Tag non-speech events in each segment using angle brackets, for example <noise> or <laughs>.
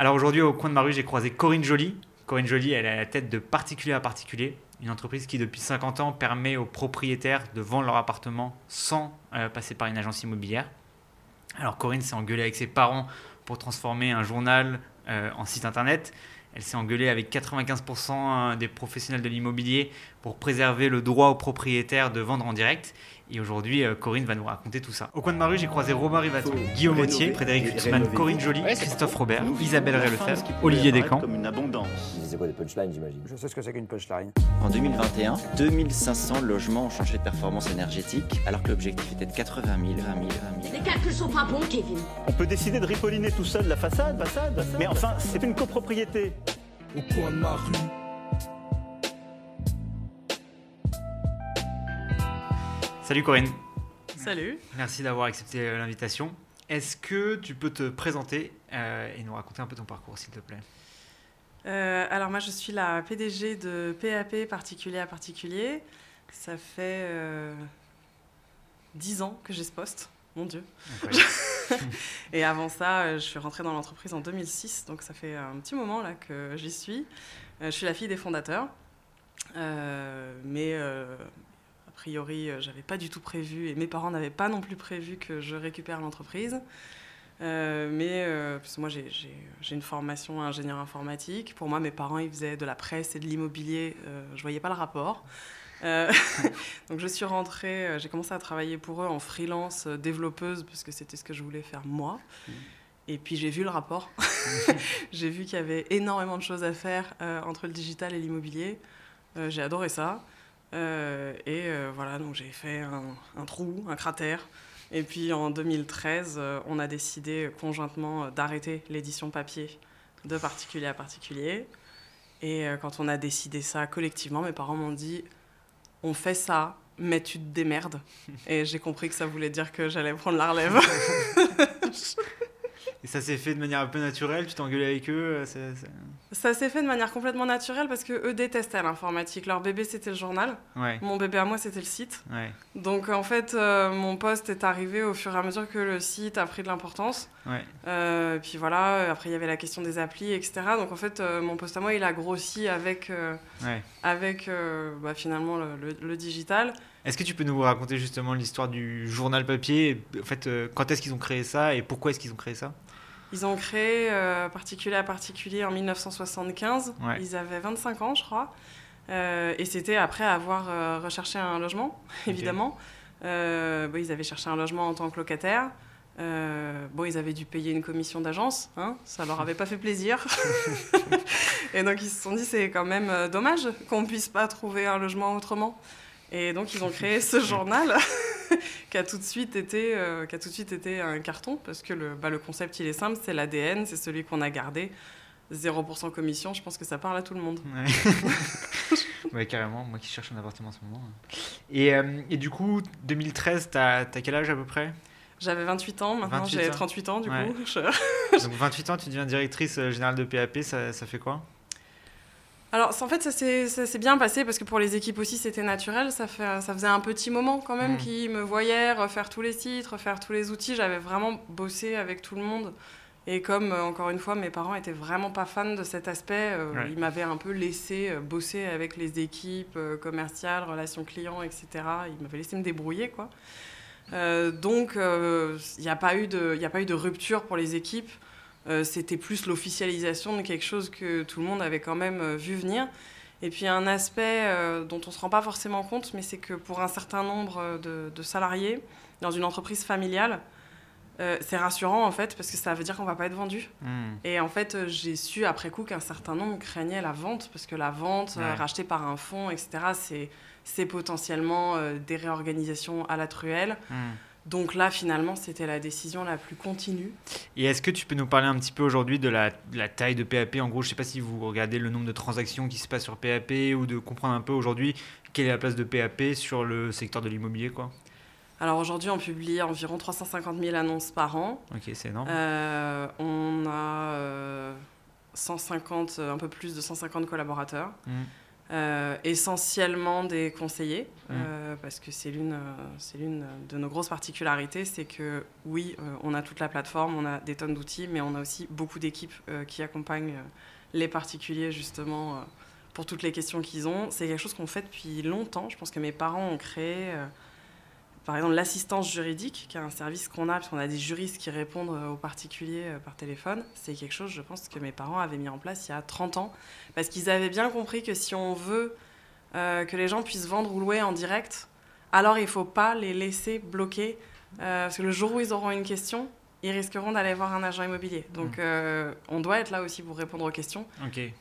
Alors aujourd'hui, au coin de ma rue, j'ai croisé Corinne Joly. Corinne Joly, elle est à la tête de Particulier à Particulier, une entreprise qui depuis 50 ans permet aux propriétaires de vendre leur appartement sans euh, passer par une agence immobilière. Alors Corinne s'est engueulée avec ses parents pour transformer un journal euh, en site internet. Elle s'est engueulée avec 95% des professionnels de l'immobilier pour préserver le droit aux propriétaires de vendre en direct. Et aujourd'hui, euh, Corinne va nous raconter tout ça. Au coin de ma rue, j'ai croisé Robin Rivaton, Guillaume Autier, Frédéric Hutzman, Corinne Joly, Christophe Robert, Isabelle Rélefebvre, Olivier Descamps. Comme une abondance. C'est quoi des punchlines, j'imagine Je sais ce que c'est qu'une punchline. En 2021, 2500 logements ont changé de performance énergétique, alors que l'objectif était de 80 000, 20 000, 20 000. Les calculs sont pas bons, Kevin. On peut décider de ripolliner tout seul la façade, façade, mais enfin, c'est une copropriété. au coin de ma rue. Salut Corinne, Salut. merci d'avoir accepté euh, l'invitation. Est-ce que tu peux te présenter euh, et nous raconter un peu ton parcours, s'il te plaît? Euh, alors moi je suis la PDG de PAP particulier à particulier. Ça fait euh, 10 ans que j'ai ce poste, mon Dieu. <laughs> Et avant ça, je suis rentrée dans l'entreprise en 2006, donc ça fait un petit moment là que j'y suis. Je suis la fille des fondateurs, mais priori, euh, j'avais pas du tout prévu, et mes parents n'avaient pas non plus prévu que je récupère l'entreprise. Euh, mais euh, parce que moi, j'ai- une formation ingénieur informatique. Pour moi, mes parents, ils faisaient de la presse et de l'immobilier. Euh, je voyais pas le rapport. Euh, <laughs> donc, je suis rentrée, j'ai commencé à travailler pour eux en freelance développeuse parce que c'était ce que je voulais faire moi. Et puis, j'ai vu le rapport. <laughs> j'ai vu qu'il y avait énormément de choses à faire entre le digital et l'immobilier. J'ai adoré ça. Euh, et euh, voilà, donc j'ai fait un, un trou, un cratère. Et puis en 2013, euh, on a décidé conjointement d'arrêter l'édition papier de particulier à particulier. Et quand on a décidé ça collectivement, mes parents m'ont dit on fait ça, mais tu te démerdes. Et j'ai compris que ça voulait dire que j'allais prendre la relève. <laughs> <laughs> Et ça s'est fait de manière un peu naturelle Tu t'es engueulé avec eux euh, ça s'est fait de manière complètement naturelle parce que eux détestaient l'informatique. Leur bébé, c'était le journal. Ouais, Mon bébé à moi, c'était le site. ouais, Donc en fait, euh, mon poste est arrivé au fur et à mesure que le site a pris de l'importance. ouais. Euh, puis voilà, après il y avait la question des applis, etc. Donc en fait, euh, mon poste à moi, il a grossi avec, avec bah, finalement le, le- le digital. Est-ce que tu peux nous raconter justement l'histoire du journal papier En fait, euh, quand est-ce qu'ils ont créé ça et pourquoi est-ce qu'ils ont créé ça? Ils ont créé euh, Particulier à Particulier en 1975. Ouais. Ils avaient 25 ans, je crois. Euh, et c'était après avoir euh, recherché un logement, <laughs> évidemment. Bon, ils avaient cherché un logement en tant que locataire. Euh, bon, ils avaient dû payer une commission d'agence, hein, ça leur avait pas fait plaisir. <laughs> <laughs> et donc ils se sont dit c'est quand même dommage qu'on puisse pas trouver un logement autrement. Et donc ils ont créé ce <laughs> journal <laughs> qui a tout de suite été, euh, qui a tout de suite été un carton parce que le, bah, le concept il est simple, c'est l'ADN, c'est celui qu'on a gardé. 0% commission, je pense que ça parle à tout le monde. Ouais. <laughs> ouais, carrément, moi qui cherche un appartement en ce moment. Et, euh, et du coup, 2013, t'as as quel âge à peu près? J'avais 28 ans, maintenant 28 j'ai ans. 38 ans du Ouais. coup. Je- Donc 28 ans, tu deviens directrice euh, générale de PAP, ça, ça fait quoi? Alors, en fait, ça s'est bien passé parce que pour les équipes aussi, c'était naturel. Ça, fait, ça faisait un petit moment quand même Mm. qu'ils me voyaient refaire tous les sites, refaire tous les outils. J'avais vraiment bossé avec tout le monde. Et comme, euh, encore une fois, mes parents étaient vraiment pas fans de cet aspect, euh, Ouais. ils m'avaient un peu laissé euh, bosser avec les équipes euh, commerciales, relations clients, etc. Ils m'avaient laissé me débrouiller, quoi. Euh, donc, il n'y a pas eu de rupture pour les équipes. Euh, C'était plus l'officialisation de quelque chose que tout le monde avait quand même euh, vu venir. Et puis un aspect euh, dont on ne se rend pas forcément compte, mais c'est que pour un certain nombre de, de salariés dans une entreprise familiale, euh, c'est rassurant en fait parce que ça veut dire qu'on va pas être vendu. Hmm. Et en fait, j'ai su après coup qu'un certain nombre craignaient la vente parce que la vente euh, rachetée par un fonds, etc., c'est potentiellement des réorganisations à la truelle. Hmm. Donc là, finalement, c'était la décision la plus continue. Et est-ce que tu peux nous parler un petit peu aujourd'hui de la, de la taille de PAP En gros, je sais pas si vous regardez le nombre de transactions qui se passent sur PAP ou de comprendre un peu aujourd'hui quelle est la place de PAP sur le secteur de l'immobilier, quoi. Alors aujourd'hui, on publie environ 350 000 annonces par an. Ok, c'est énorme. Euh, on a euh, 150, euh, un peu plus de 150 collaborateurs. Mm. Euh, essentiellement des conseillers, Mm. euh, parce que c'est l'une, euh, c'est l'une de nos grosses particularités, c'est que oui, euh, on a toute la plateforme, on a des tonnes d'outils, mais on a aussi beaucoup d'équipes qui accompagnent les particuliers justement pour toutes les questions qu'ils ont. C'est quelque chose qu'on fait depuis longtemps. Je pense que mes parents ont créé, par exemple, l'assistance juridique, qui est un service qu'on a, parce qu'on a des juristes qui répondent euh, aux particuliers euh, par téléphone. C'est quelque chose, je pense, que mes parents avaient mis en place il y a 30 ans, parce qu'ils avaient bien compris que si on veut euh, que les gens puissent vendre ou louer en direct, alors il ne faut pas les laisser bloquer, parce que le jour où ils auront une question, ils risqueront d'aller voir un agent immobilier. Donc Mm. euh, on doit être là aussi pour répondre aux questions.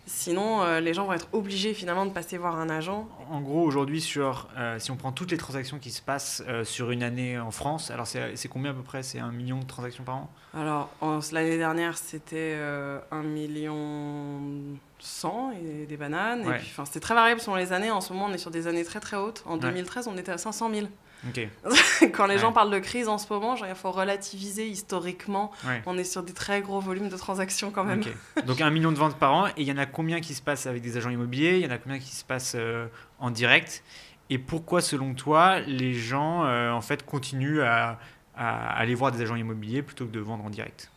Sinon, euh, les gens vont être obligés finalement de passer voir un agent. En gros, aujourd'hui, sur euh, si on prend toutes les transactions qui se passent sur une année en France, alors c'est combien à peu près? C'est un million de transactions par an? Alors, l'année dernière, c'était 1 million 100 et des bananes. Ouais. Et puis, enfin, c'était très variable selon les années. En ce moment, on est sur des années très très hautes. En Ouais. 2013, on était à 500 000. <laughs> Quand les Ouais. gens parlent de crise en ce moment, genre, il faut relativiser historiquement. Ouais. On est sur des très gros volumes de transactions quand même. Donc un million de ventes par an. Et il y en a combien qui se passent avec des agents immobiliers? Il y en a combien qui se passent euh, en direct? Et pourquoi, selon toi, les gens euh, en fait continuent à, à aller voir des agents immobiliers plutôt que de vendre en direct?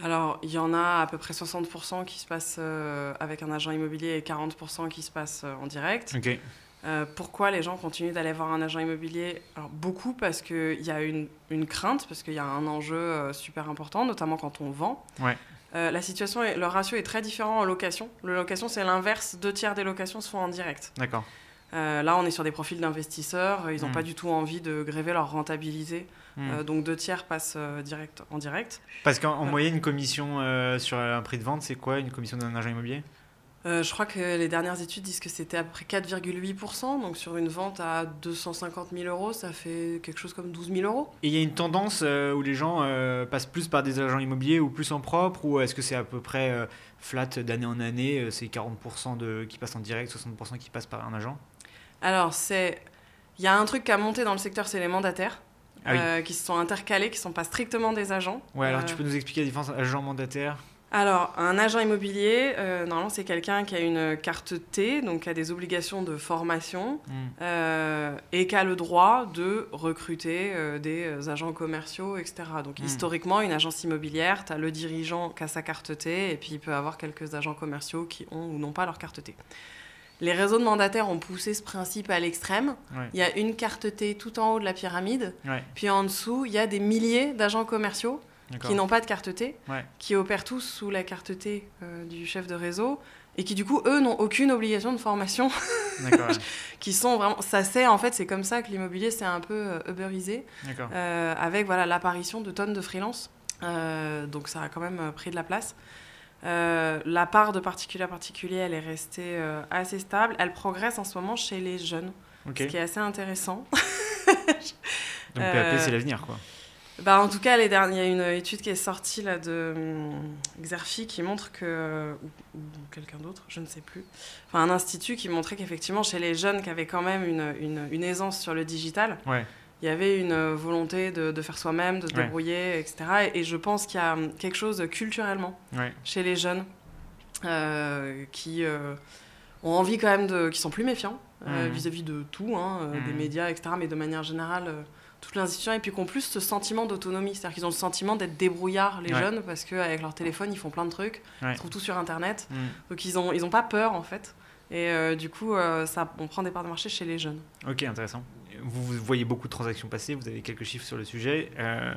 Alors, il y en a à peu près 60% qui se passent euh, avec un agent immobilier et 40% qui se passent euh, en direct. Ok. Euh, pourquoi les gens continuent d'aller voir un agent immobilier? Alors, beaucoup parce qu'il y a une, une crainte, parce qu'il y a un enjeu euh, super important, notamment quand on vend. Ouais. Euh, la situation, est- le ratio est très différent en location. Le location, c'est l'inverse. Deux tiers des locations se font en direct. D'accord. Là, on est sur des profils d'investisseurs. Ils n'ont Mm. pas du tout envie de gréver leur rentabilité. Hmm. Donc, deux tiers passent direct, en direct. Parce qu'en moyenne, une commission sur un prix de vente, c'est quoi une commission d'un agent immobilier? Euh, je crois que les dernières études disent que c'était à peu près 4,8%. Donc, sur une vente à 250 000 euros, ça fait quelque chose comme 12 000 euros. Et il y a une tendance euh, où les gens euh, passent plus par des agents immobiliers ou plus en propre Ou est-ce que c'est à peu près flat d'année en année C'est 40% de, qui passent en direct, 60% qui passent par un agent? Alors, c'est. Il y a un truc qui a monté dans le secteur, c'est les mandataires. Ah oui. qui se sont intercalés, qui ne sont pas strictement des agents. Ouais, alors tu peux nous expliquer la différence agent mandataire Alors, un agent immobilier, euh, normalement, c'est quelqu'un qui a une carte T, donc qui a des obligations de formation, Hmm. euh, et qui a le droit de recruter euh, des agents commerciaux, etc. Donc, Mm. historiquement, une agence immobilière, tu as le dirigeant qui a sa carte T, et puis il peut avoir quelques agents commerciaux qui ont ou n'ont pas leur carte T. Les réseaux de mandataires ont poussé ce principe à l'extrême. Ouais. Il y a une carte T tout en haut de la pyramide, Ouais, puis en dessous, il y a des milliers d'agents commerciaux. Qui n'ont pas de carte T, Ouais. qui opèrent tous sous la carte T euh, du chef de réseau, et qui du coup, eux, n'ont aucune obligation de formation, <laughs> ouais. qui sont vraiment... Ça c'est, en fait, c'est comme ça que l'immobilier s'est un peu euh, uberisé, euh, avec voilà, l'apparition de tonnes de freelance. Euh, donc ça a quand même pris de la place. La part de particulier à particulier, elle est restée assez stable. Elle progresse en ce moment chez les jeunes, Ok. ce qui est assez intéressant. <laughs> Donc PAP, c'est l'avenir, quoi. Bah, en tout cas, les derniers, il y a une étude qui est sortie là, de hum, Xerfi qui montre que, ou, ou quelqu'un d'autre, je ne sais plus, enfin un institut qui montrait qu'effectivement, chez les jeunes qui avaient quand même une, une, une aisance sur le digital, Ouais. il y avait une euh, volonté de, de faire soi-même, de se Ouais. débrouiller, etc. Et, et je pense qu'il y a hum, quelque chose culturellement Ouais. chez les jeunes euh, qui euh, ont envie quand même de. qui sont plus méfiants euh, Mhm. vis-à-vis de tout, hein, euh, des Mhm. médias, etc., mais de manière générale, euh, toute l'institution, et puis qui ont plus ce sentiment d'autonomie. C'est-à-dire qu'ils ont le sentiment d'être débrouillards, les Ouais. jeunes, parce qu'avec leur téléphone, ils font plein de trucs, Ouais. ils trouvent tout sur Internet. Hmm. Donc ils n'ont ils ont pas peur, en fait. Et euh, du coup, euh, ça, on prend des parts de marché chez les jeunes. Ok, intéressant. Vous, vous voyez beaucoup de transactions passer, vous avez quelques chiffres sur le sujet. Euh,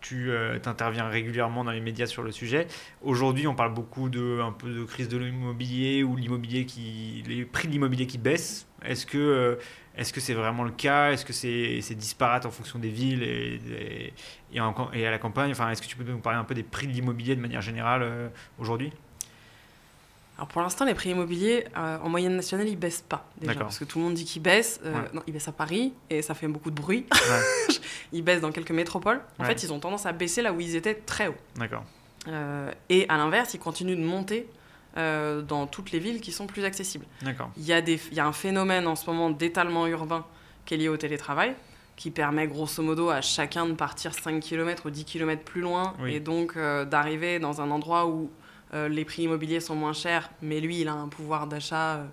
tu interviens régulièrement dans les médias sur le sujet. Aujourd'hui, on parle beaucoup de un peu de crise de l'immobilier ou l'immobilier qui, les prix de l'immobilier qui baissent. Est-ce que est-ce que c'est vraiment le cas? Est-ce que c'est c'est disparate en fonction des villes et, et, et, en- et à la campagne? Enfin, est-ce que tu peux nous parler un peu des prix de l'immobilier de manière générale euh, aujourd'hui? Alors pour l'instant, les prix immobiliers euh, en moyenne nationale, ils baissent pas. Déjà, parce que tout le monde dit qu'ils baissent. Euh, Ouais. Non, ils baissent à Paris et ça fait beaucoup de bruit. Ouais. <laughs> ils baissent dans quelques métropoles. En Ouais. fait, ils ont tendance à baisser là où ils étaient très hauts. D'accord. Euh, et à l'inverse, ils continuent de monter euh, dans toutes les villes qui sont plus accessibles. Il y, a des, il y a un phénomène en ce moment d'étalement urbain qui est lié au télétravail, qui permet grosso modo à chacun de partir 5 km ou 10 km plus loin Oui. et donc euh, d'arriver dans un endroit où euh, les prix immobiliers sont moins chers, mais lui, il a un pouvoir d'achat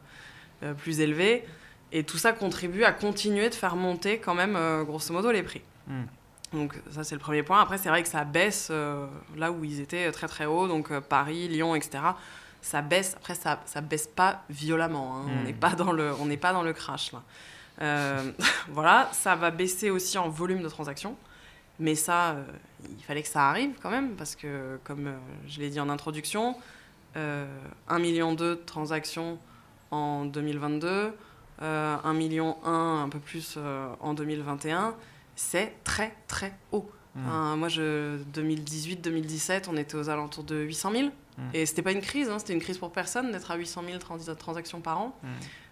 plus élevés. Et tout ça contribue à continuer de faire monter quand même, grosso modo, les prix. Hmm. Donc ça, c'est le premier point. Après, c'est vrai que ça baisse euh, là où ils étaient très très hauts, donc euh, Paris, Lyon, etc. Ça baisse. Après, ça, ça baisse pas violemment. hein. On Hmm. n'est pas dans le, on n'est pas dans le crash là. Euh, <laughs> voilà, ça va baisser aussi en volume de transactions. Mais ça, euh, il fallait que ça arrive quand même, parce que, comme euh, je l'ai dit en introduction, euh, 1,2 million de transactions en 2022, euh, 1 million 1, un peu plus en 2021, c'est très très haut. Mm. Enfin, moi, je 2018-2017, on était aux alentours de 800 000. Mm. Et c'était pas une crise, hein, c'était une crise pour personne d'être à 800 000 trans- transactions par an. Mm.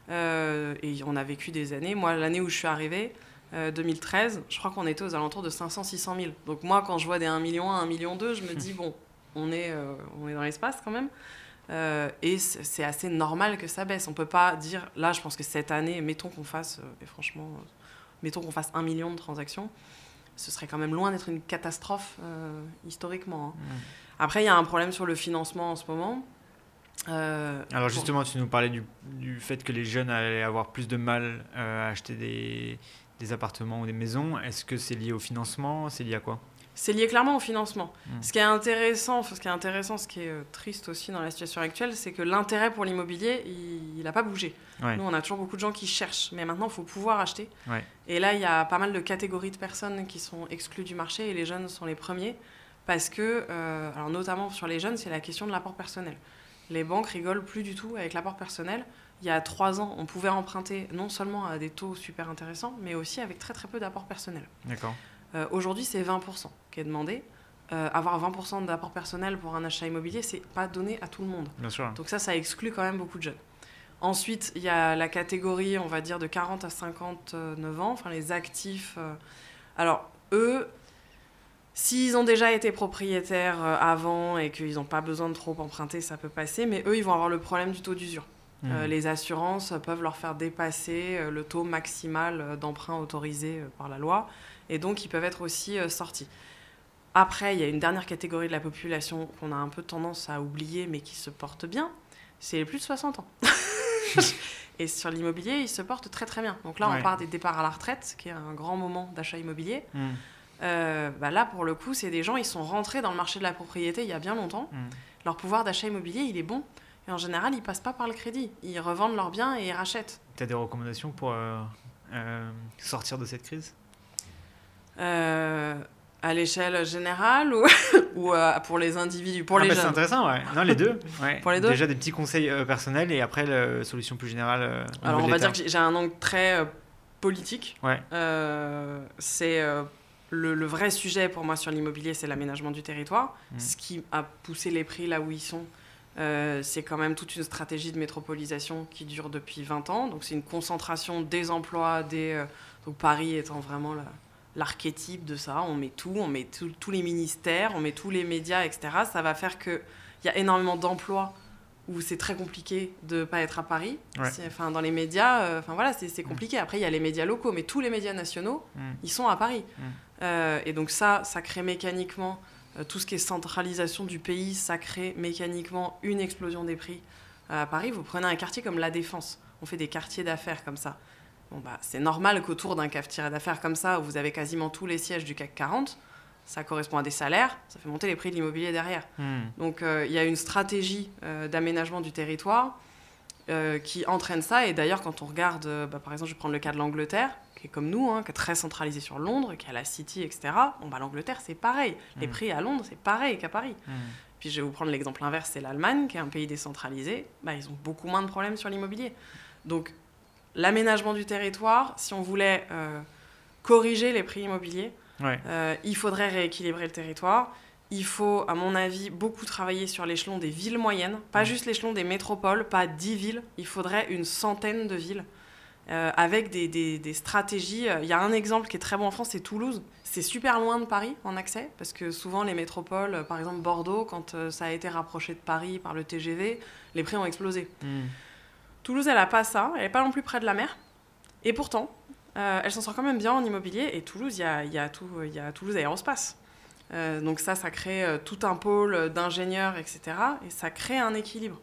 Euh, et on a vécu des années. Moi, l'année où je suis arrivée, euh, 2013, je crois qu'on était aux alentours de 500-600 000. Donc moi, quand je vois des 1 million 1, 1 million 2, je me dis, bon, on est, euh, on est dans l'espace quand même. Euh, et c'est assez normal que ça baisse. On peut pas dire, là, je pense que cette année, mettons qu'on fasse, euh, et franchement, euh, mettons qu'on fasse 1 million de transactions, ce serait quand même loin d'être une catastrophe euh, historiquement. hein. Mm. Après, il y a un problème sur le financement en ce moment. Euh, Alors justement, tu nous parlais du, du fait que les jeunes allaient avoir plus de mal euh, à acheter des, des appartements ou des maisons. Est-ce que c'est lié au financement? C'est lié à quoi? C'est lié clairement au financement. Mm. Ce qui est intéressant, ce qui est intéressant, ce qui est triste aussi dans la situation actuelle, c'est que l'intérêt pour l'immobilier, il n'a pas bougé. Ouais. Nous, on a toujours beaucoup de gens qui cherchent, mais maintenant, il faut pouvoir acheter. Ouais. Et là, il y a pas mal de catégories de personnes qui sont exclues du marché, et les jeunes sont les premiers, parce que, euh, alors notamment sur les jeunes, c'est la question de l'apport personnel. Les banques rigolent plus du tout avec l'apport personnel. Il y a trois ans, on pouvait emprunter non seulement à des taux super intéressants, mais aussi avec très très peu d'apport personnel. D'accord. Euh, Aujourd'hui, c'est 20% qui est demandé. Euh, avoir 20% d'apport personnel pour un achat immobilier, c'est pas donné à tout le monde. Bien sûr. Donc ça, ça exclut quand même beaucoup de jeunes. Ensuite, il y a la catégorie, on va dire, de 40 à 59 ans, enfin les actifs. Alors, eux, s'ils ont déjà été propriétaires euh, avant et qu'ils n'ont pas besoin de trop emprunter, ça peut passer, mais eux, ils vont avoir le problème du taux d'usure. Euh, les assurances peuvent leur faire dépasser euh, le taux maximal d'emprunt autorisé par la loi, et donc ils peuvent être aussi sortis. Après, il y a une dernière catégorie de la population qu'on a un peu tendance à oublier, mais qui se porte bien, c'est les plus de 60 ans. <laughs> et sur l'immobilier, ils se portent très très bien. Donc là, Ouais. on part des départs à la retraite, qui est un grand moment d'achat immobilier. Mm. Euh, bah là, pour le coup, c'est des gens, ils sont rentrés dans le marché de la propriété il y a bien longtemps. Mm. Leur pouvoir d'achat immobilier, il est bon. Et en général, ils passent pas par le crédit. Ils revendent leurs biens et ils rachètent. Tu as des recommandations pour euh, euh, sortir de cette crise? À l'échelle générale ou, <laughs> ou euh, pour les individus Pour Ah les bah, C'est intéressant, ouais. Non, les deux. <laughs> ouais. Pour les deux Déjà des petits conseils euh, personnels et après la solution plus générale. euh, Alors, on va dire que j'ai- un angle très politique. Ouais. C'est le, le vrai sujet pour moi sur l'immobilier, c'est l'aménagement du territoire. Mm. Ce qui a poussé les prix là où ils sont, euh, c'est quand même toute une stratégie de métropolisation qui dure depuis 20 ans. Donc, c'est une concentration des emplois, des, euh, donc Paris étant vraiment la- l'archétype de ça. On met tout, on met tout- tous les ministères, on met tous les médias, etc. Ça va faire qu'il y a énormément d'emplois où c'est très compliqué de ne pas être à Paris. Ouais. Enfin, dans les médias, euh, enfin voilà, c'est c'est compliqué. Après, il y a les médias locaux, mais tous les médias nationaux, Mm. ils sont à Paris. Euh, et donc ça, ça crée mécaniquement euh, tout ce qui est centralisation du pays, ça crée mécaniquement une explosion des prix. Euh, à Paris, vous prenez un quartier comme La Défense, on fait des quartiers d'affaires comme ça. Bon, bah, c'est normal qu'autour d'un quartier d'affaires comme ça, où vous avez quasiment tous les sièges du CAC 40, ça correspond à des salaires, ça fait monter les prix de l'immobilier derrière. Mm. Donc euh, il y a une stratégie euh, d'aménagement du territoire euh, qui entraîne ça. Et d'ailleurs, quand on regarde, bah, par exemple, je vais prendre le cas de l'Angleterre, qui est comme nous, hein, qui est très centralisé sur Londres, qui a la City, etc. Bon, bah, l'Angleterre, c'est pareil. Les Mm. prix à Londres, c'est pareil qu'à Paris. Mm. Puis je vais vous prendre l'exemple inverse, c'est l'Allemagne, qui est un pays décentralisé. Bah, ils ont beaucoup moins de problèmes sur l'immobilier. Donc l'aménagement du territoire, si on voulait euh, corriger les prix immobiliers, Ouais. euh, il faudrait rééquilibrer le territoire. Il faut, à mon avis, beaucoup travailler sur l'échelon des villes moyennes, pas Mm. juste l'échelon des métropoles, pas 10 villes. Il faudrait une centaine de villes euh, avec des, des- des stratégies. Euh, Il y a un exemple qui est très bon en France, c'est Toulouse. C'est super loin de Paris en accès, parce que souvent les métropoles, euh, par exemple Bordeaux, quand ça a été rapproché de Paris par le TGV, les prix ont explosé. Mm. Toulouse, elle a pas ça, elle est pas non plus près de la mer. Et pourtant, euh, elle s'en sort quand même bien en immobilier. Et Toulouse, il y a, y a tout, y a Toulouse Aérospace. Euh, donc ça, ça crée tout un pôle d'ingénieurs, etc. Et ça crée un équilibre.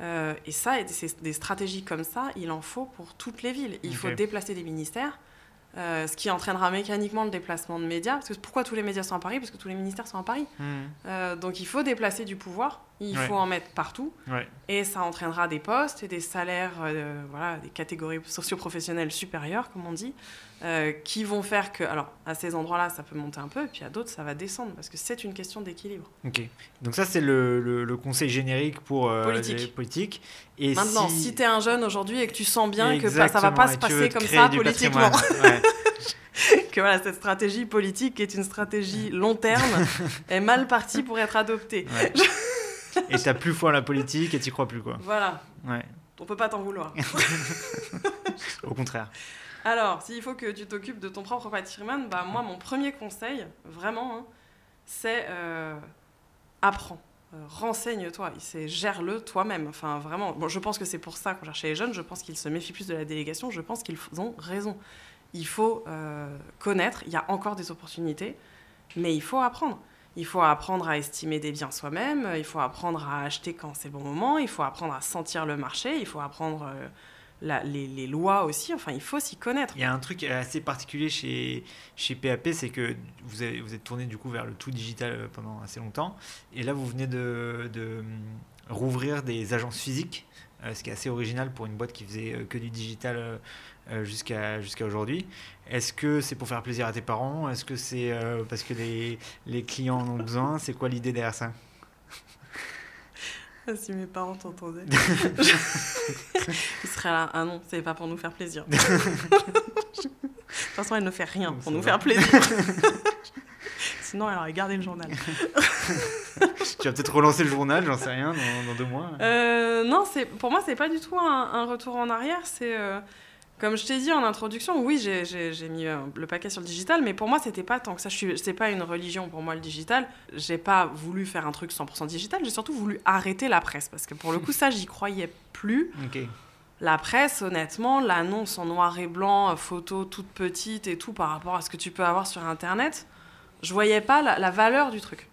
Euh, et ça, et c'est des stratégies comme ça, il en faut pour toutes les villes. Il faut déplacer des ministères, euh, ce qui entraînera mécaniquement le déplacement de médias. Parce que pourquoi tous les médias sont à Paris? Parce que tous les ministères sont à Paris. Mhm. Euh, donc il faut déplacer du pouvoir, il Ouais. faut en mettre partout, Ouais. et ça entraînera des postes et des salaires, euh, voilà, des catégories socioprofessionnelles supérieures, comme on dit, euh, qui vont faire que, alors à ces endroits-là, ça peut monter un peu, et puis à d'autres, ça va descendre, parce que c'est une question d'équilibre. Ok. Donc ça, c'est le, le- le conseil générique pour euh, Politique. les politiques. Et Maintenant, si, si, tu es un jeune aujourd'hui et que tu sens bien que bah, ça Exactement, va pas et se passer comme ça politiquement. <laughs> Ouais. que voilà, cette stratégie politique qui est une stratégie long terme <laughs> est mal partie pour être adoptée. Ouais. <laughs> et t'as plus foi en la politique et t'y crois plus, quoi. Voilà, Ouais. on peut pas t'en vouloir. <laughs> Au contraire. Alors, s'il faut que tu t'occupes de ton propre patrimoine, bah, moi, mon premier conseil, vraiment, hein, c'est euh, apprends. Euh, Renseigne-toi, c'est gère-le toi-même. Enfin, vraiment, bon, je pense que c'est pour ça qu'on cherchait les jeunes. Je pense qu'ils se méfient plus de la délégation. Je pense qu'ils ont raison. Il faut euh, connaître. Il y a encore des opportunités, mais il faut apprendre. Il faut apprendre à estimer des biens soi-même. Il faut apprendre à acheter quand c'est bon moment. Il faut apprendre à sentir le marché. Il faut apprendre euh, les, lois aussi. Enfin, il faut s'y connaître. Il y a un truc assez particulier chez, chez PAP, c'est que vous, vous êtes tourné du coup vers le tout digital euh, pendant assez longtemps. Et là, vous venez de, rouvrir des agences physiques, euh, ce qui est assez original pour une boîte qui faisait euh, que du digital euh, euh, jusqu'à jusqu'à aujourd'hui. Est-ce que c'est pour faire plaisir à tes parents? Est-ce que c'est euh, parce que les, les clients en ont besoin? <laughs> C'est quoi l'idée derrière ça? Si mes parents t'entendaient. <laughs> Ils seraient là. Ah non, c'est pas pour nous faire plaisir. <laughs> de toute façon, elle ne fait rien pour nous faire plaisir. Sinon, elle aurait gardé le journal. Tu vas peut-être relancer le journal, j'en sais rien, dans, dans deux mois. Euh, non, c'est pour moi, c'est pas du tout un, un retour en arrière. C'est euh, comme je t'ai dit en introduction. Oui, j'ai- mis euh, le paquet sur le digital, mais pour moi, c'était pas tant que ça. Je suis, c'est pas une religion pour moi le digital. J'ai pas voulu faire un truc 100% digital. J'ai surtout voulu arrêter la presse parce que pour le coup, ça, j'y croyais plus. La presse, honnêtement, l'annonce en noir et blanc, euh, photo toute petite et tout par rapport à ce que tu peux avoir sur Internet, je voyais pas la, la valeur du truc.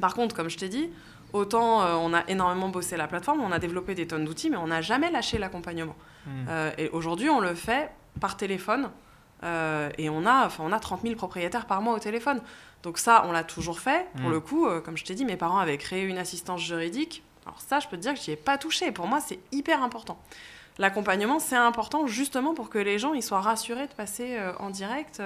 Par contre, comme je t'ai dit, autant euh, on a énormément bossé la plateforme, on a développé des tonnes d'outils, mais on n'a jamais lâché l'accompagnement. Hmm. Euh, et aujourd'hui, on le fait par téléphone. euh, et on a, enfin, on a 30 000 propriétaires par mois au téléphone. Donc ça, on l'a toujours fait. Pour Mm. le coup, euh, comme je t'ai dit, mes parents avaient créé une assistance juridique. Alors ça, je peux te dire que j'y ai pas touché. Pour moi, c'est hyper important. L'accompagnement, c'est important justement pour que les gens ils soient rassurés de passer euh, en direct.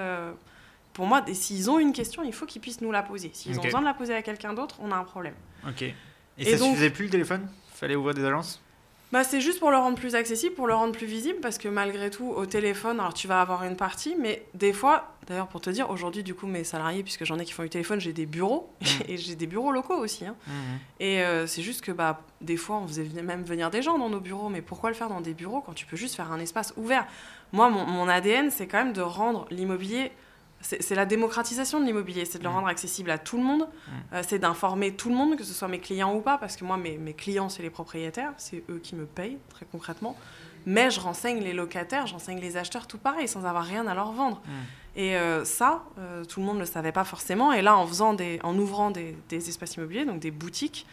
pour moi, s'ils ont une question, il faut qu'ils puissent nous la poser. S'ils Ok. ont besoin de la poser à quelqu'un d'autre, on a un problème. Ok. Et, Et ça donc- suffisait plus le téléphone? Fallait ouvrir des agences? Bah, c'est juste pour le rendre plus accessible, pour le rendre plus visible, parce que malgré tout, au téléphone, alors tu vas avoir une partie, mais des fois, d'ailleurs pour te dire, aujourd'hui, du coup, mes salariés, puisque j'en ai qui font du téléphone, j'ai des bureaux, Mm. <laughs> et j'ai des bureaux locaux aussi. hein. Et euh, c'est juste que bah, des fois, on faisait même venir des gens dans nos bureaux, mais pourquoi le faire dans des bureaux quand tu peux juste faire un espace ouvert? Moi, mon, mon ADN, c'est quand même de rendre l'immobilier. C'est la démocratisation de l'immobilier, c'est de le Mm. rendre accessible à tout le monde, euh, c'est d'informer tout le monde, que ce soit mes clients ou pas, parce que moi, mes, mes clients, c'est les propriétaires, c'est eux qui me payent, très concrètement. Mais je renseigne les locataires, j'enseigne les acheteurs, tout pareil, sans avoir rien à leur vendre. Mm. Et euh, ça, euh, tout le monde ne le savait pas forcément. Et là, en, faisant des, en ouvrant des, des espaces immobiliers, donc des boutiques,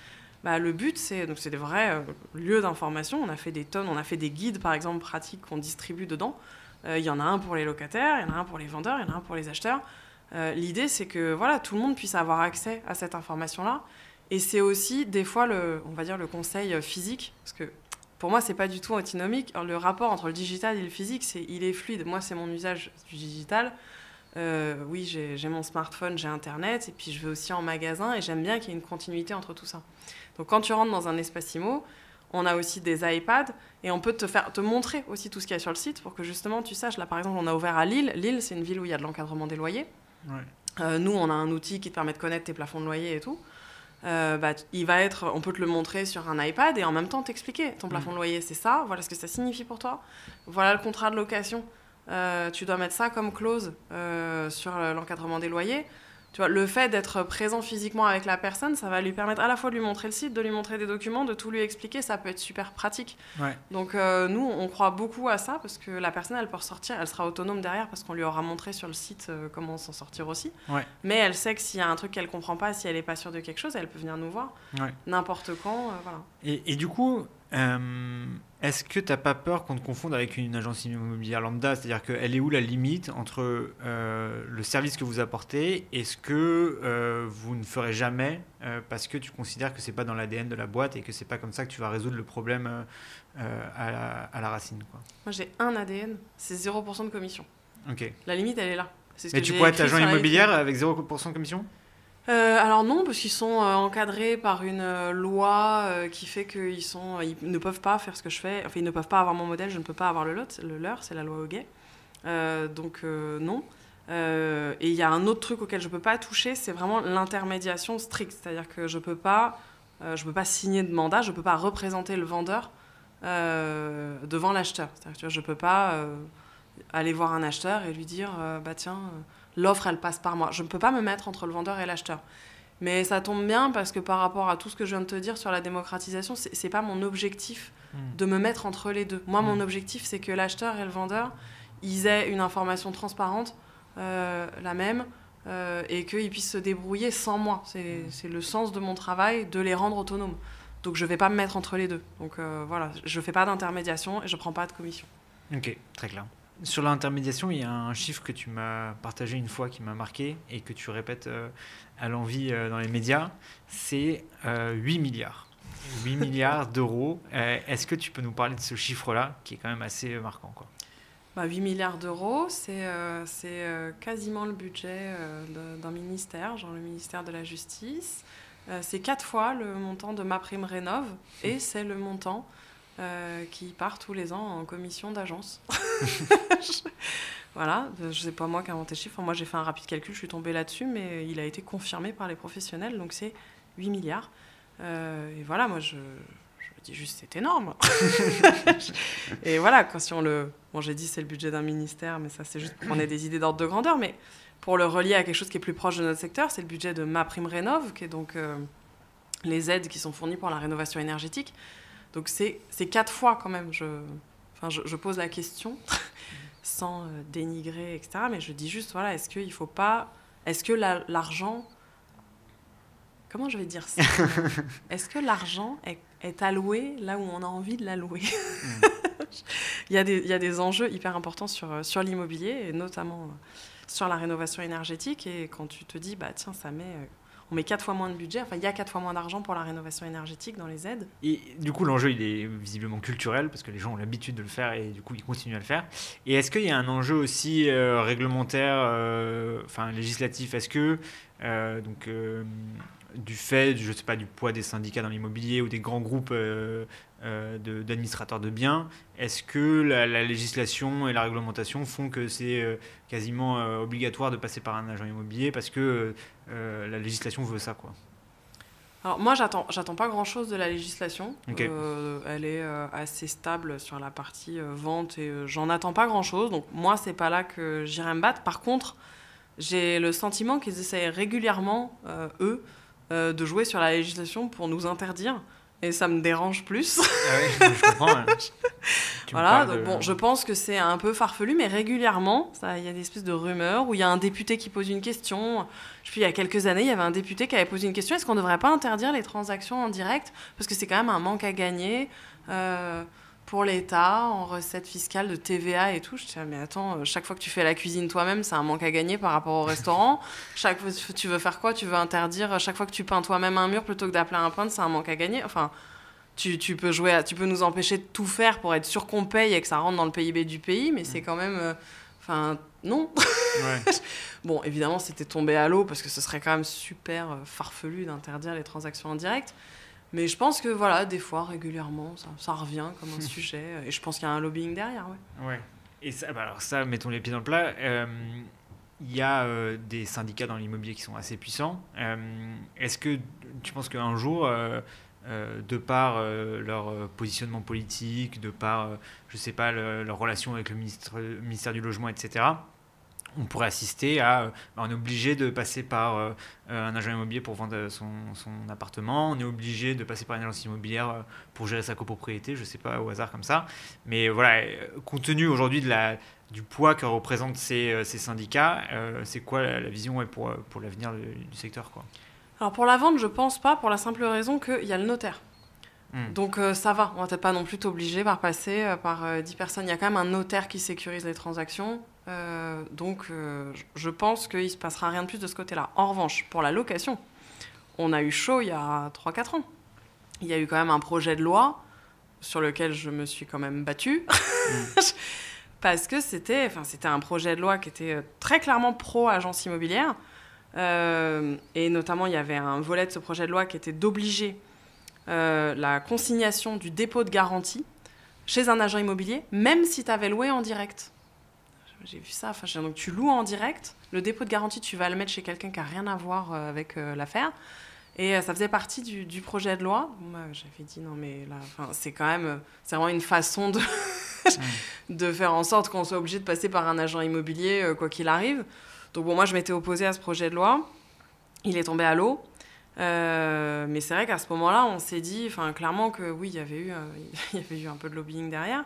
bah, le but, c'est donc c'est des vrais lieux d'information. On a fait des tonnes, on a fait des guides, par exemple, pratiques qu'on distribue dedans. Euh, Il y en a un pour les locataires, il y en a un pour les vendeurs, il y en a un pour les acheteurs. Euh, L'idée, c'est que voilà, tout le monde puisse avoir accès à cette information-là. Et c'est aussi, des fois, le, on va dire, le conseil physique. Parce que pour moi, c'est pas du tout antinomique. Le rapport entre le digital et le physique, c'est, il est fluide. Moi, c'est mon usage du digital. Euh, oui, j'ai mon smartphone, j'ai Internet, et puis je vais aussi en magasin, et j'aime bien qu'il y ait une continuité entre tout ça. Donc quand tu rentres dans un espace IMO, on a aussi des iPads, et on peut te, faire, te montrer aussi tout ce qu'il y a sur le site, pour que justement tu saches. Là, par exemple, on a ouvert à Lille. Lille, c'est une ville où il y a de l'encadrement des loyers. Ouais. Euh, nous, on a un outil qui te permet de connaître tes plafonds de loyer et tout. Euh, bah, il va être, on peut te le montrer sur un iPad et en même temps t'expliquer ton plafond de loyer, c'est ça, voilà ce que ça signifie pour toi, voilà le contrat de location, Euh, tu dois mettre ça comme clause sur l'encadrement des loyers. Tu vois, le fait d'être présent physiquement avec la personne, ça va lui permettre à la fois de lui montrer le site, de lui montrer des documents, de tout lui expliquer, ça peut être super pratique. Ouais. Donc euh, nous, on croit beaucoup à ça parce que la personne, elle peut ressortir, elle sera autonome derrière parce qu'on lui aura montré sur le site euh, comment s'en sortir aussi. Ouais. Mais elle sait que s'il y a un truc qu'elle comprend pas, si elle est pas sûre de quelque chose, elle peut venir nous voir Ouais. n'importe quand. euh, voilà. Et, et du coup, Euh, Est-ce que tu n'as pas peur qu'on te confonde avec une agence immobilière lambda? C'est-à-dire qu'elle est où la limite entre euh, le service que vous apportez et ce que euh, vous ne ferez jamais parce que tu considères que c'est pas dans l'ADN de la boîte et que c'est pas comme ça que tu vas résoudre le problème à, la, à la racine quoi? Moi, j'ai un ADN, c'est 0% de commission. Ok. La limite, elle est là. C'est ce Mais que tu pourrais être agent immobilière avec 0% de commission? Euh, alors non, parce qu'ils sont euh, encadrés par une euh, loi qui fait qu'ils ne peuvent pas faire ce que je fais. Enfin, ils ne peuvent pas avoir mon modèle, je ne peux pas avoir le, lot, le leur, c'est la loi Hoguet. Donc non. Et il y a un autre truc auquel je peux pas toucher, c'est vraiment l'intermédiation stricte. C'est-à-dire que je peux pas, je peux pas signer de mandat, je peux pas représenter le vendeur devant l'acheteur. C'est-à-dire que je peux pas aller voir un acheteur et lui dire, bah tiens. L'offre elle passe par moi. Je ne peux pas me mettre entre le vendeur et l'acheteur. Mais ça tombe bien parce que par rapport à tout ce que je viens de te dire sur la démocratisation, c'est c'est pas mon objectif Hmm. de me mettre entre les deux. Moi, mon Mm. objectif, c'est que l'acheteur et le vendeur, ils aient une information transparente, euh, la même, euh, et qu'ils puissent se débrouiller sans moi. C'est c'est le sens de mon travail, de les rendre autonomes. Donc je vais pas me mettre entre les deux. Donc euh, voilà, je fais pas d'intermédiation et je prends pas de commission. Ok, très clair. Sur l'intermédiation, il y a un chiffre que tu m'as partagé une fois qui m'a marqué et que tu répètes euh, à l'envie euh, dans les médias, c'est euh, 8 milliards. 8 milliards d'euros. Euh, Est-ce que tu peux nous parler de ce chiffre-là qui est quand même assez marquant quoi? Bah, 8 milliards d'euros, c'est euh, euh, quasiment le budget euh, d'un ministère, genre le ministère de la Justice. Euh, c'est quatre fois le montant de ma prime rénov et c'est le montant euh, qui part tous les ans en commission d'agence. <laughs> voilà, je sais pas moi qui ai inventé le chiffre, moi j'ai fait un rapide calcul, je suis tombée là-dessus, mais il a été confirmé par les professionnels, donc c'est 8 milliards. Euh, et voilà, moi je, je dis juste c'est énorme. <laughs> et voilà, quand si on le. Bon, j'ai dit c'est le budget d'un ministère, mais ça c'est juste pour qu'on ait des idées d'ordre de grandeur. Mais pour le relier à quelque chose qui est plus proche de notre secteur, c'est le budget de ma prime rénov, qui est donc euh, les aides qui sont fournies pour la rénovation énergétique. Donc c'est quatre fois quand même. Je, enfin, je, je pose la question <laughs> sans euh, dénigrer, etc. Mais je dis juste, voilà, est-ce qu'il faut pas. Est-ce que la- l'argent. Comment je vais dire ça? <laughs> Est-ce que l'argent est, est alloué là où on a envie de l'allouer <laughs> il, y a des, il y a des enjeux hyper importants sur, euh, sur l'immobilier, et notamment euh, sur la rénovation énergétique. Et quand tu te dis, bah tiens, ça met, on met quatre fois moins de budget, enfin, il y a quatre fois moins d'argent pour la rénovation énergétique dans les aides. Et du coup, l'enjeu, il est visiblement culturel parce que les gens ont l'habitude de le faire et du coup, ils continuent à le faire. Et est-ce qu'il y a un enjeu aussi euh, réglementaire, euh, enfin législatif? Est-ce que, euh, donc, du fait, je sais pas, du poids des syndicats dans l'immobilier ou des grands groupes euh, euh, d'administrateurs de, biens, est-ce que la, la législation et la réglementation font que c'est euh, quasiment obligatoire de passer par un agent immobilier parce que la législation veut ça, quoi? Alors moi, j'attends, j'attends pas grand-chose de la législation. Elle est assez stable sur la partie vente et j'en attends pas grand-chose. Donc moi, c'est pas là que j'irai me battre. Par contre, j'ai le sentiment qu'ils essayent régulièrement, eux, euh, de jouer sur la législation pour nous interdire. Et ça me dérange plus. Ah ouais, je comprends. <laughs> Voilà, donc de- bon, je pense que c'est un peu farfelu, mais régulièrement, il y a des espèces de rumeurs où il y a un député qui pose une question. Je sais, il y a quelques années, il y avait un député qui avait posé une question est-ce qu'on ne devrait pas interdire les transactions en direct? Parce que c'est quand même un manque à gagner euh, pour l'État en recettes fiscales de TVA et tout. Je dis, ah, mais attends, euh, chaque fois que tu fais la cuisine toi-même, c'est un manque à gagner par rapport au restaurant. <laughs> chaque fois, tu veux faire quoi? Tu veux interdire chaque fois que tu peins toi-même un mur plutôt que d'appeler un peintre, c'est un manque à gagner. Enfin. Tu, tu peux jouer à- tu peux nous empêcher de tout faire pour être sûr qu'on paye et que ça rentre dans le PIB du pays, mais c'est quand même. euh, Enfin, non. Ouais. <laughs> Bon, évidemment, c'était tombé à l'eau parce que ce serait quand même super euh, farfelu d'interdire les transactions en direct. Mais je pense que, voilà, des fois, régulièrement, ça, revient comme un <laughs> sujet. euh, Et je pense qu'il y a un lobbying derrière, ouais. Ouais. Et ça, bah alors ça, mettons les pieds dans le plat. euh, Il y a euh, des syndicats dans l'immobilier qui sont assez puissants. Est-ce que tu penses qu'un jour, de par leur positionnement politique, de par, je sais pas, le- leur relation avec le ministère du Logement, etc., on pourrait assister à. euh, on est obligé de passer par euh, un agent immobilier pour vendre son, son appartement, on est obligé de passer par une agence immobilière euh, pour gérer sa copropriété, je sais pas, au hasard comme ça. Mais voilà, compte tenu aujourd'hui de la, du poids que représentent ces, ces syndicats, euh, c'est quoi la, la vision ouais, pour, pour l'avenir du, secteur quoi? Alors, pour la vente, je pense pas, pour la simple raison qu'il y a le notaire. Hmm. Donc euh, ça va, on va peut-être pas non plus t'obliger par passer euh, par euh, 10 personnes. Il y a quand même un notaire qui sécurise les transactions. Euh, donc euh, je- pense qu'il se passera rien de plus de ce côté-là. En revanche, pour la location, on a eu chaud il y a 3-4 ans. Il y a eu quand même un projet de loi sur lequel je me suis quand même battue. <laughs> <laughs> Parce que c'était enfin, un projet de loi qui était euh, très clairement pro-agence immobilière. Euh, et notamment, il y avait un volet de ce projet de loi qui était d'obliger la consignation du dépôt de garantie chez un agent immobilier, même si tu avais loué en direct. J'ai vu ça. Enfin, donc, tu loues en direct, le dépôt de garantie, tu vas le mettre chez quelqu'un qui n'a rien à voir euh, avec euh, l'affaire. Et euh, ça faisait partie du, du projet de loi. Bon, bah, J'avais dit non, mais là, c'est quand même, c'est vraiment une façon de, <laughs> de faire en sorte qu'on soit obligé de passer par un agent immobilier, euh, quoi qu'il arrive. Donc, bon, moi, je m'étais opposée à ce projet de loi. Il est tombé à l'eau. Euh, mais c'est vrai qu'à ce moment-là, on s'est dit, enfin, clairement que oui, il y avait eu, euh, <laughs> il y avait eu un peu de lobbying derrière.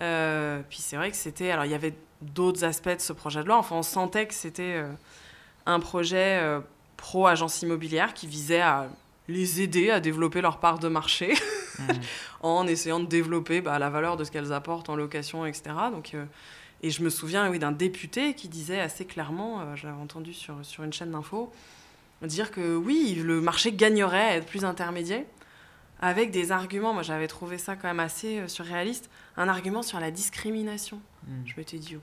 Euh, puis c'est vrai que c'était, alors il y avait d'autres aspects de ce projet de loi. Enfin, on sentait que c'était euh, un projet euh, pro agence immobilière qui visait à les aider à développer leur part de marché <laughs> en essayant de développer bah, la valeur de ce qu'elles apportent en location, etc. Donc, et je me souviens oui, d'un député qui disait assez clairement, je l'avais entendu sur, sur une chaîne d'infos, dire que oui, le marché gagnerait à être plus intermédiaire avec des arguments, moi j'avais trouvé ça quand même assez euh, surréaliste, un argument sur la discrimination. Mm. Je m'étais dit, oh,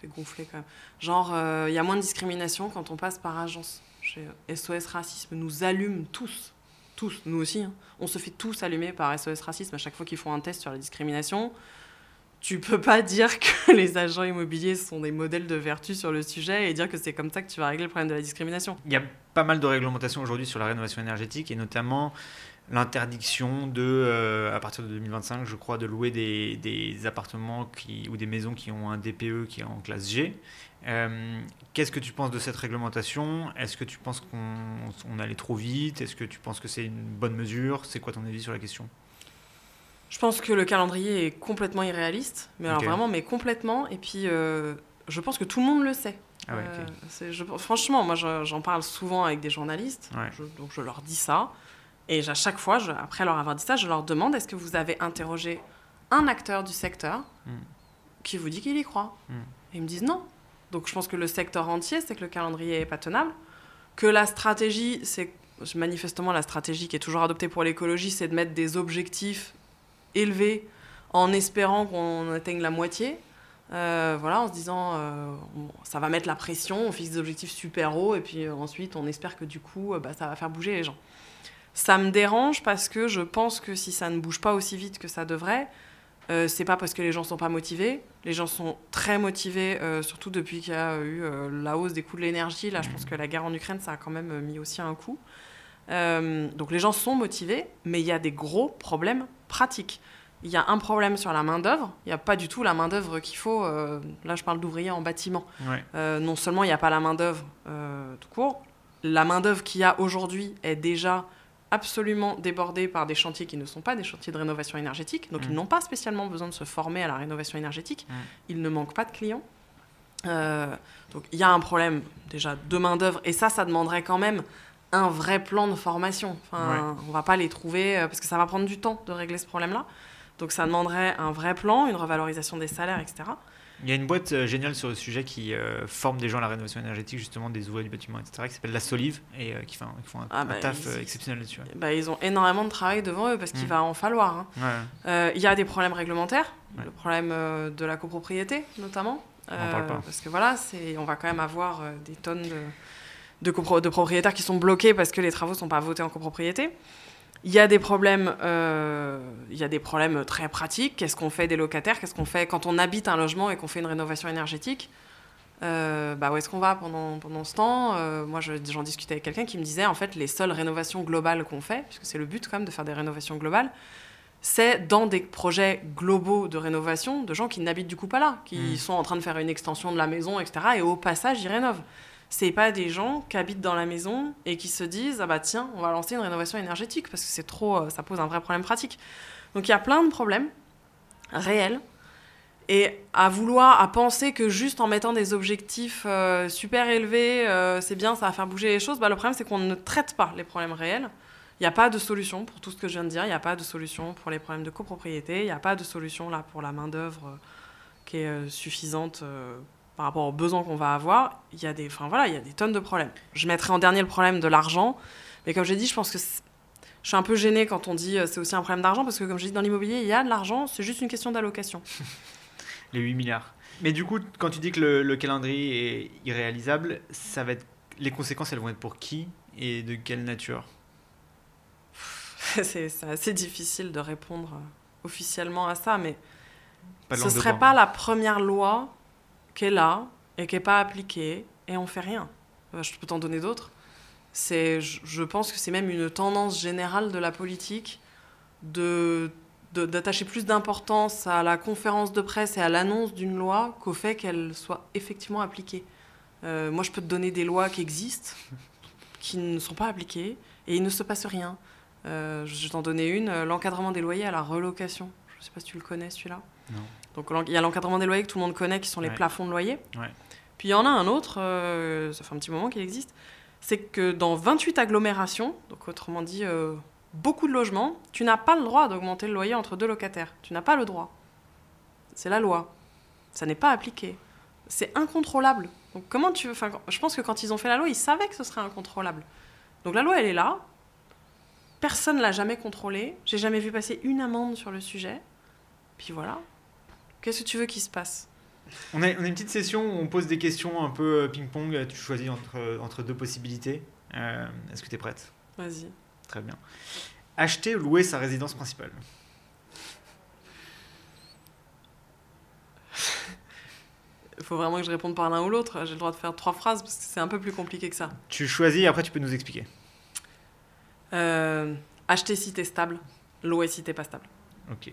c'est gonflé quand même. Genre, euh, il y a moins de discrimination quand on passe par agence. Chez SOS Racisme nous allume tous, tous, nous aussi. hein. On se fait tous allumer par SOS Racisme à chaque fois qu'ils font un test sur la discrimination. Tu peux pas dire que <laughs> les agents immobiliers sont des modèles de vertu sur le sujet et dire que c'est comme ça que tu vas régler le problème de la discrimination. Il y a pas mal de réglementations aujourd'hui sur la rénovation énergétique et notamment l'interdiction de, euh, à partir de 2025, je crois, de louer des, des appartements qui, ou des maisons qui ont un DPE qui est en classe G. Euh, Qu'est-ce que tu penses de cette réglementation? Est-ce que tu penses qu'on on allait trop vite? Est-ce que tu penses que c'est une bonne mesure? C'est quoi ton avis sur la question? Je pense que le calendrier est complètement irréaliste, mais alors vraiment, mais complètement. Et puis, euh, je pense que tout le monde le sait. Ah ouais, je- franchement, moi, je- j'en parle souvent avec des journalistes, Ouais. je- donc je leur dis ça. Et à chaque fois, je- après leur avoir dit ça, je leur demande est-ce que vous avez interrogé un acteur du secteur Mm. qui vous dit qu'il y croit? Mm. Et ils me disent non. Donc je pense que le secteur entier, c'est que le calendrier est pas tenable, que la stratégie, c'est manifestement la stratégie qui est toujours adoptée pour l'écologie, c'est de mettre des objectifs élevés en espérant qu'on atteigne la moitié. Euh, voilà, en se disant, euh, ça va mettre la pression, on fixe des objectifs super hauts, et puis euh, ensuite on espère que du coup, bah, ça va faire bouger les gens. Ça me dérange parce que je pense que si ça ne bouge pas aussi vite que ça devrait, euh, c'est pas parce que les gens sont pas motivés. Les gens sont très motivés, euh, surtout depuis qu'il y a eu euh, la hausse des coûts de l'énergie. Là, je pense que la guerre en Ukraine, ça a quand même euh, mis aussi un coup. Donc les gens sont motivés, mais il y a des gros problèmes pratiques. Il y a un problème sur la main-d'œuvre. Il n'y a pas du tout la main-d'œuvre qu'il faut. là, je parle d'ouvriers en bâtiment. Ouais. Non seulement il n'y a pas la main-d'œuvre tout court, la main-d'œuvre qu'il y a aujourd'hui est déjà absolument débordée par des chantiers qui ne sont pas des chantiers de rénovation énergétique. Donc Mm. ils n'ont pas spécialement besoin de se former à la rénovation énergétique. Mm. Il ne manque pas de clients. Euh, donc il y a un problème déjà de main-d'œuvre. Et ça, ça demanderait quand même un vrai plan de formation. Enfin, On va pas les trouver euh, parce que ça va prendre du temps de régler ce problème-là. Donc ça demanderait un vrai plan, une revalorisation des salaires, etc. Il y a une boîte euh, géniale sur le sujet qui euh, forme des gens à la rénovation énergétique, justement des ouvriers du bâtiment, etc., qui s'appelle La Solive et euh, qui, font un, Ah un bah, taf ils- exceptionnel là-dessus. ouais. Bah, ils ont énormément de travail devant eux parce qu'il Mm. va en falloir. hein. Ouais. Il y a des problèmes réglementaires, Ouais. le problème de la copropriété notamment. On parle pas. Parce que voilà, on va quand même avoir des tonnes de, de, copro- de propriétaires qui sont bloqués parce que les travaux ne sont pas votés en copropriété. Il y a des problèmes, euh, il y a des problèmes très pratiques. Qu'est-ce qu'on fait des locataires? Qu'est-ce qu'on fait quand on habite un logement et qu'on fait une rénovation énergétique? Euh, bah, Où est-ce qu'on va pendant, pendant ce temps? Euh, Moi, je- j'en discutais avec quelqu'un qui me disait en fait les seules rénovations globales qu'on fait, puisque c'est le but quand même de faire des rénovations globales, c'est dans des projets globaux de rénovation de gens qui n'habitent du coup pas là, qui Mm. sont en train de faire une extension de la maison, etc. Et au passage, ils rénovent. C'est pas des gens qui habitent dans la maison et qui se disent ah bah tiens, on va lancer une rénovation énergétique parce que c'est trop, euh, ça pose un vrai problème pratique. Donc il y a plein de problèmes réels. Et à vouloir, à penser que juste en mettant des objectifs euh, super élevés, euh, c'est bien, ça va faire bouger les choses, bah, le problème c'est qu'on ne traite pas les problèmes réels. Il n'y a pas de solution pour tout ce que je viens de dire. Il n'y a pas de solution pour les problèmes de copropriété. Il n'y a pas de solution là pour la main-d'œuvre qui est suffisante par rapport aux besoins qu'on va avoir. Il y, a des, enfin, voilà, il y a des tonnes de problèmes. Je mettrai en dernier le problème de l'argent. Mais comme j'ai dit, je pense que je suis un peu gênée quand on dit euh, c'est aussi un problème d'argent parce que, comme j'ai dit, dans l'immobilier, il y a de l'argent. C'est juste une question d'allocation. <laughs> Les 8 milliards. Mais du coup, quand tu dis que le, le calendrier est irréalisable, ça va être les conséquences, elles vont être pour qui et de quelle nature? <laughs> C'est assez difficile de répondre euh, officiellement à ça, mais ce de serait pas la première loi qui est là et qui n'est pas appliquée et on fait rien. Je peux t'en donner d'autres. C'est, je, pense que c'est même une tendance générale de la politique de- d'attacher plus d'importance à la conférence de presse et à l'annonce d'une loi qu'au fait qu'elle soit effectivement appliquée. Euh, moi, je peux te donner des lois qui existent, qui ne sont pas appliquées, et il ne se passe rien. Euh, je vais t'en donner une, euh, l'encadrement des loyers à la relocation. Je ne sais pas si tu le connais, celui-là. Non. Donc, il y a l'encadrement des loyers que tout le monde connaît, qui sont les Ouais. plafonds de loyer. Ouais. Puis, il y en a un autre, euh, ça fait un petit moment qu'il existe, c'est que dans 28 agglomérations, donc autrement dit, euh, beaucoup de logements, tu n'as pas le droit d'augmenter le loyer entre deux locataires. Tu n'as pas le droit. C'est la loi. Ça n'est pas appliqué. C'est incontrôlable. Donc comment tu veux... Enfin, je pense que quand ils ont fait la loi, ils savaient que ce serait incontrôlable. Donc la loi, elle est là. Personne ne l'a jamais contrôlée. J'ai jamais vu passer une amende sur le sujet. Puis voilà. Qu'est-ce que tu veux qu'il se passe? On a, on a une petite session où on pose des questions un peu euh, ping-pong. Tu choisis entre, entre deux possibilités. Euh, Est-ce que tu es prête? Vas-y. Très bien. Acheter ou louer sa résidence principale? Il <laughs> faut vraiment que je réponde par l'un ou l'autre. J'ai le droit de faire trois phrases parce que c'est un peu plus compliqué que ça. Tu choisis et après tu peux nous expliquer. Euh, acheter si t'es stable, louer si t'es pas stable. Ok.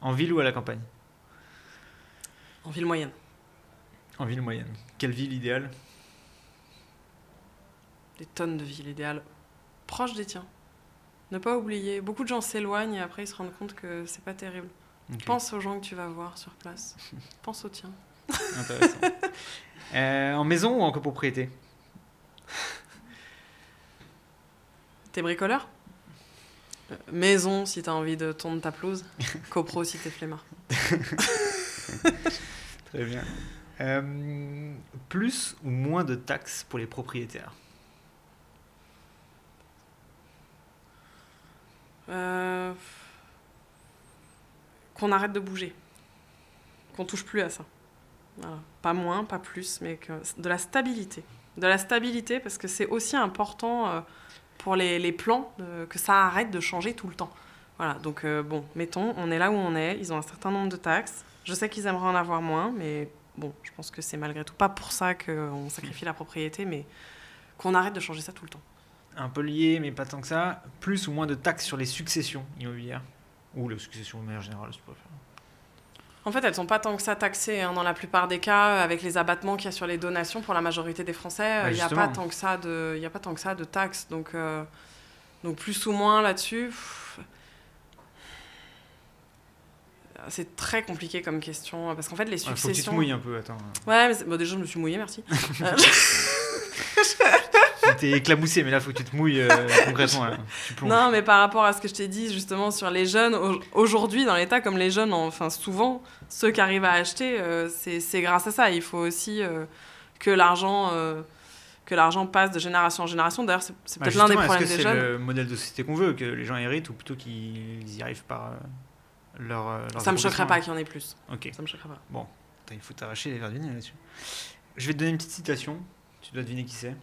En ville ou à la campagne? En ville moyenne. En ville moyenne. Quelle ville idéale? Des tonnes de villes idéales. Proches des tiens. Ne pas oublier. Beaucoup de gens s'éloignent et après ils se rendent compte que c'est pas terrible. Pense aux gens que tu vas voir sur place. <laughs> Pense aux tiens. Intéressant. <laughs> Euh, en maison ou en copropriété? T'es bricoleur? Euh, Maison si t'as envie de tondre ta pelouse. <laughs> Copro si t'es flemmard. Très bien. Euh, plus ou moins de taxes pour les propriétaires? Euh, Qu'on arrête de bouger. Qu'on touche plus à ça. Pas moins, pas plus, mais que de la stabilité. De la stabilité parce que c'est aussi important euh, pour les, plans que ça arrête de changer tout le temps. Voilà, donc euh, bon, mettons, on est là où on est, ils ont un certain nombre de taxes. Je sais qu'ils aimeraient en avoir moins, mais bon, je pense que c'est malgré tout pas pour ça qu'on sacrifie la propriété, mais qu'on arrête de changer ça tout le temps. Un peu lié, mais pas tant que ça. Plus ou moins de taxes sur les successions immobilières Ou les successions de manière générale, si tu préfères. En fait, elles sont pas tant que ça taxées hein, dans la plupart des cas, avec les abattements qu'il y a sur les donations pour la majorité des Français. Ouais, Il n'y a pas tant que ça de, il y a pas tant que ça de taxes, donc euh, donc plus ou moins là-dessus. C'est très compliqué comme question parce qu'en fait les Il faut que tu te successions. mouilles un peu, attends. ouais, mais bon, déjà je me suis mouillée, merci. Euh, <laughs> Tu t'es éclaboussé, mais là, faut que tu te mouilles euh, concrètement. là. Tu plonges. Non, mais par rapport à ce que je t'ai dit justement sur les jeunes, au- aujourd'hui dans l'État, comme les jeunes, enfin souvent, ceux qui arrivent à acheter, euh, c'est grâce à ça. Il faut aussi euh, que l'argent euh, que l'argent passe de génération en génération. D'ailleurs, c'est Bah, peut-être l'un des problèmes Est-ce des que c'est jeunes. le modèle de société qu'on veut, que les gens héritent, ou plutôt qu'ils y arrivent par euh, leur. euh, leurs Ça me choquerait pas qu'il y en ait plus. Ok. Ça me choquerait pas. Putain, il faut t'arracher les verres du nez là-dessus. Je vais te donner une petite citation. Tu dois deviner qui c'est.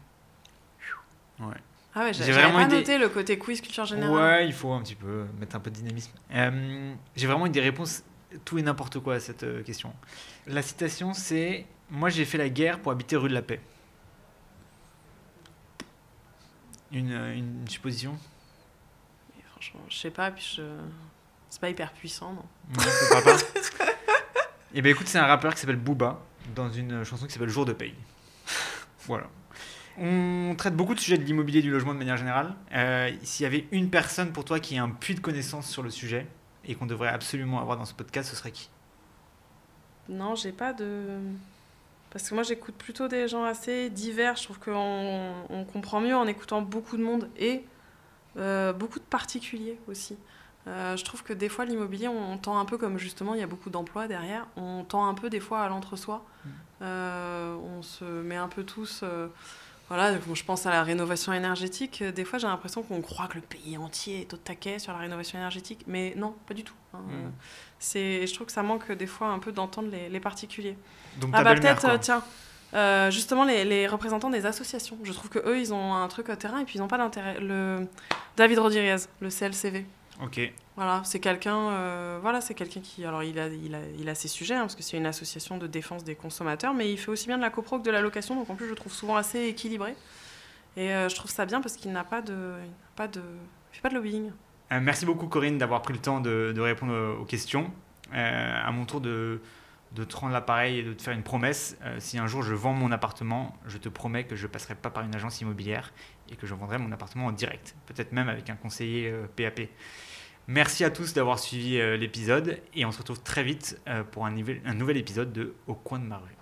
Ouais. Ah ouais, J'ai vraiment pas noté le côté quiz culture générale. Ouais, il faut un petit peu mettre un peu de dynamisme. Euh, J'ai vraiment eu des réponses tout et n'importe quoi à cette euh, question. La citation, c'est Moi, j'ai fait la guerre pour habiter rue de la Paix. Une, une supposition? Mais Franchement, je sais pas, puis je... c'est pas hyper puissant, non. Non, parle pas <laughs> Eh ben écoute, c'est un rappeur qui s'appelle Booba dans une chanson qui s'appelle Jour de paye. voilà. On traite beaucoup de sujets de l'immobilier et du logement de manière générale. Euh, S'il y avait une personne pour toi qui a un puits de connaissances sur le sujet et qu'on devrait absolument avoir dans ce podcast, ce serait qui? Non, j'ai pas de. Parce que moi, j'écoute plutôt des gens assez divers. Je trouve qu'on on comprend mieux en écoutant beaucoup de monde et Euh, beaucoup de particuliers aussi. Euh, je trouve que des fois, l'immobilier, on, tend un peu comme justement, il y a beaucoup d'emplois derrière, on tend un peu des fois à l'entre-soi. Mm. Euh, on se met un peu tous. euh, voilà, je pense à la rénovation énergétique. Des fois, j'ai l'impression qu'on croit que le pays entier est au taquet sur la rénovation énergétique. Mais non, pas du tout. hein. Mm. C'est, je trouve que ça manque des fois un peu d'entendre les, les particuliers. Donc Ah bah peut-être, tiens, euh, justement les, les représentants des associations. Je trouve que eux, ils ont un truc au terrain et puis ils n'ont pas d'intérêt. Le David Rodriguez, le CLCV. Ok. Voilà, c'est quelqu'un, euh, voilà, c'est quelqu'un qui, alors il a, il a, il a ses sujets hein, parce que c'est une association de défense des consommateurs, mais il fait aussi bien de la copro que de la location, donc en plus je le trouve souvent assez équilibré. Et euh, je trouve ça bien parce qu'il n'a pas de, il pas de, fait pas de lobbying. Euh, merci beaucoup Corinne d'avoir pris le temps de, de répondre aux questions. Euh, à mon tour de, de te rendre l'appareil et de te faire une promesse. Si un jour je vends mon appartement, je te promets que je ne passerai pas par une agence immobilière et que je vendrai mon appartement en direct, peut-être même avec un conseiller PAP. Merci à tous d'avoir suivi euh, l'épisode et on se retrouve très vite euh, pour un, nouvel- un nouvel épisode de Au coin de ma rue.